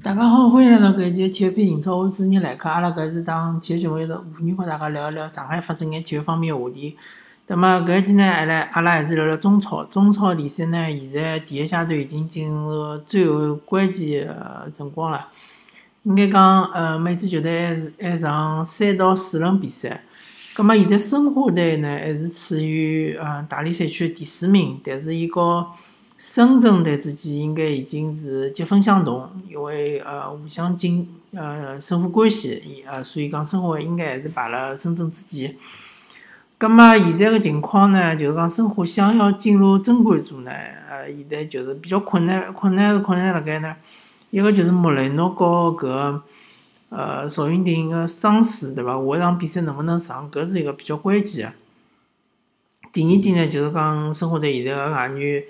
是体育篇英超我主持人来客，阿拉搿是当体育节目，是无语和大家聊一聊上海发生眼体育方面个话题。那么搿一期呢，阿拉阿拉还是聊聊中超。中超联赛呢，现在第一阶段已经进入最后关键个辰光了。应该讲，呃，每支球队还还上三到四轮比赛。葛末现在申花队呢，还是处于呃大连赛区第四名，但是伊和深圳队之间应该已经是积分相同，因为呃互相进呃胜负关系，呃所以讲申花应该还是排辣深圳之前。葛末现在个情况呢，就是讲申花想要进入争冠组呢，呃，现在就是比较困难，困难是困难辣盖呢，一个就是莫雷诺和搿呃赵云霆个伤势，对伐？下一场比赛能勿能上，搿是一个比较关键个。第二点呢，就是讲申花队现在个外援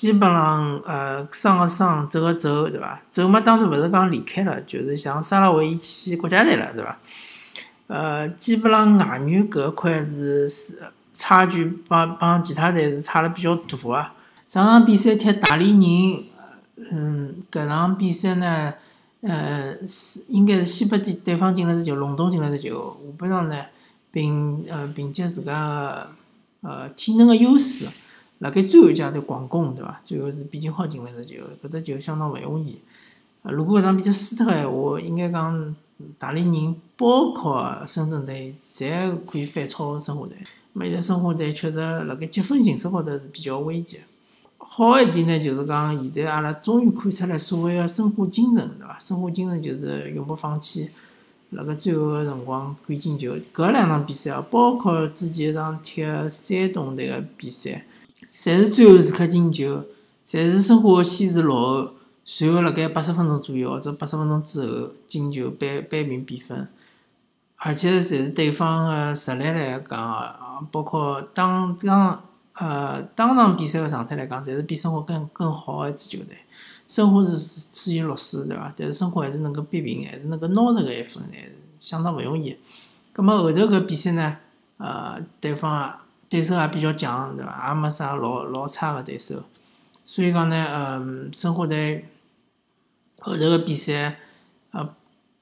基本上呃伤个伤，走个走，对伐？走嘛，当然勿是讲离开了，就是像沙拉维伊去国家队了，对伐？呃，基本上外援搿块是是差距帮帮其他队是差了比较大个。上场比赛踢大连人，嗯，搿场比赛呢，呃，是应该是先拨对对方进了只球，隆重进了只球。下半场呢，凭呃凭借自家呃体能个优势，辣盖最后一阶段狂攻，对伐？最后是毕金浩进了只球，搿只球相当勿容易。如果搿场比赛输脱个闲话，应该讲。大连人包括深圳队，侪可以反超申花队。现在申花队确实辣盖积分形势高头是比较危急。好一点呢，就是讲现在阿拉终于看出来所谓个申花精神，对伐？申花精神就是永不放弃，辣盖最后个辰光赶进球。搿两场比赛哦，包括之前一场踢山东队个比赛，侪是最后时刻进球，侪是申花先是落后。随后辣盖八十分钟左右，或者八十分钟之后进球扳扳平比分，而且侪是对方个实力来讲，包括当当呃当场比赛个状态来讲，侪是比申花更更好个一支球队。申花是处于弱势，对伐？但是申花还是能够扳平，还是能够拿着搿一分，还是相当勿容易。葛末后头搿比赛呢，呃，对方对手也比较强，对伐？也没啥老老差个对手，所以讲呢，嗯，申花队。后头个比赛，呃，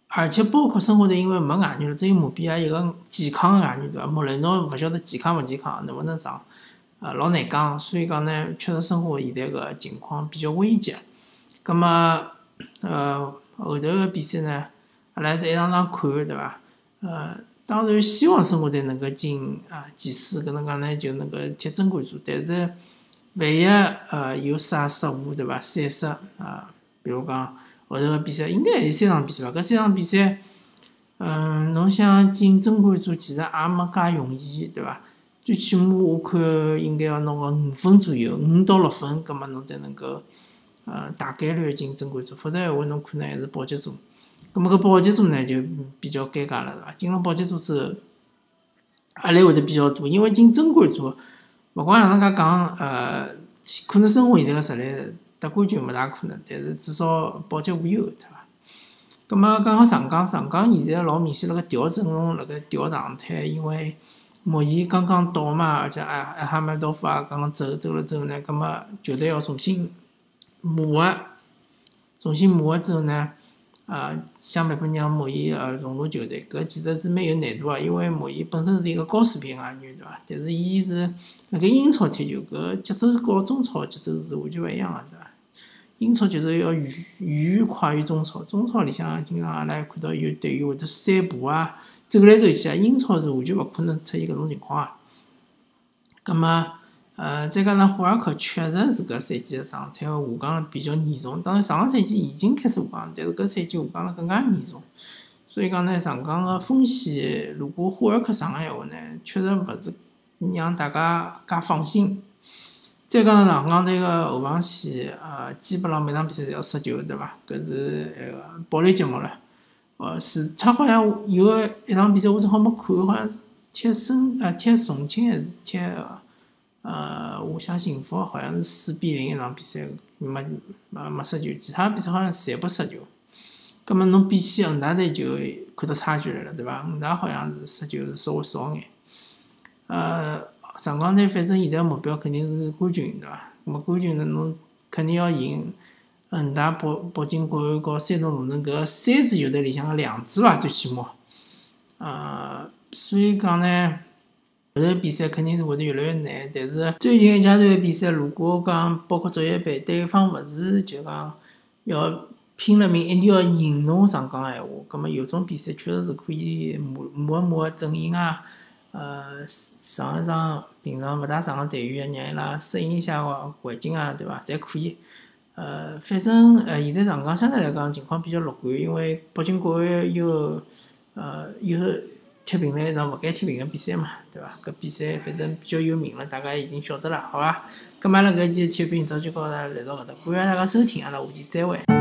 而且包括申花队，因为没外援了，只有马比亚一个健康个外援，对伐？莫雷诺勿晓得健康勿健康，能勿能上，呃，老难讲。所以讲呢，确实申花现在个情况比较危急。葛末，呃，后头个比赛呢，阿拉是一场场看，对伐？呃，当然希望申花队能够进啊前四，搿能介呢就能够踢争冠组。但是，万一呃有啥失误，对伐？闪失啊，比如讲。后头个比赛应该还有三场比赛吧？搿三场比赛，嗯，侬想进争冠组其实也没介容易，对伐？最起码我看应该要弄个五分左右，五到六分，葛末侬才能够，呃，大概率进争冠组。否则闲话，侬可能还是保级组。葛末搿保级组呢，就比较尴尬了，是伐？进了保级组之后，压力会得比较大，因为进争冠组，勿管哪能介讲，呃，可能申花现在个实力。得冠军勿大可能，但是至少保级无忧，对伐？葛末讲个上港，上港现在老明显辣盖调阵容，辣盖调状态，因为莫言刚刚到嘛，而且埃埃哈梅多夫也刚刚走，走了之后呢，葛末球队要重新磨合，重新磨合之后呢。啊，想办法让莫言呃融入球队，搿其实是蛮有难度个，因为莫言本身是一个高水平外援，对伐？但是伊是辣盖英超踢球，搿节奏和中超节奏是完全勿一样个，对伐？英超节奏要远远快于中超，中超里向经常阿拉看到有队员会得散步啊，走来走去啊，英超是完全勿可能出现搿种情况啊。葛末。呃，再加上霍尔克确实是搿赛季个状态下降了比较严重。当然，上个赛季已经开始下降，但是搿赛季下降了更加严重。所以讲呢，上港个风险如果霍尔克上个闲话呢，确实勿是让大家介放心。再讲上港队个后防线，呃，基本上每场比赛侪要失球，对伐？搿是那个暴力节目了。呃，是，他好像有一场比赛我正好没看，好像是踢深呃踢重庆还是踢？呃我想幸福好像是四比零一场比赛，没没没失球，其他比赛好像侪不失球。葛末侬比起恒大队就看到差距来了，对伐？恒大好像是失球是稍微少眼。呃，上港队反正现在目标肯定是冠军，对伐？么冠军呢，侬肯定要赢。恒大、北北京国安和山东鲁能搿三支球队里向个两支伐，最起码，呃，所以讲呢，后头比赛肯定是会得越来越难。但是最近一阶段个比赛，如果讲包括足协杯，对方勿是就讲要拼了命一定要赢侬上港个闲话，葛末有种比赛确实是可以磨磨一磨阵型啊，呃，上一上平常勿大上个队员，让伊拉适应一下环境啊，对伐？侪可以。呃，反正呃，现在上港相对来讲情况比较乐观，因为北京国安有呃有踢平了一场勿该踢平个比赛嘛，对伐？搿比赛反正比较有名了，大家已经晓得了，好伐？咁阿拉搿期体育频道就告大家来到搿搭，感谢大家收听，阿拉下期再会。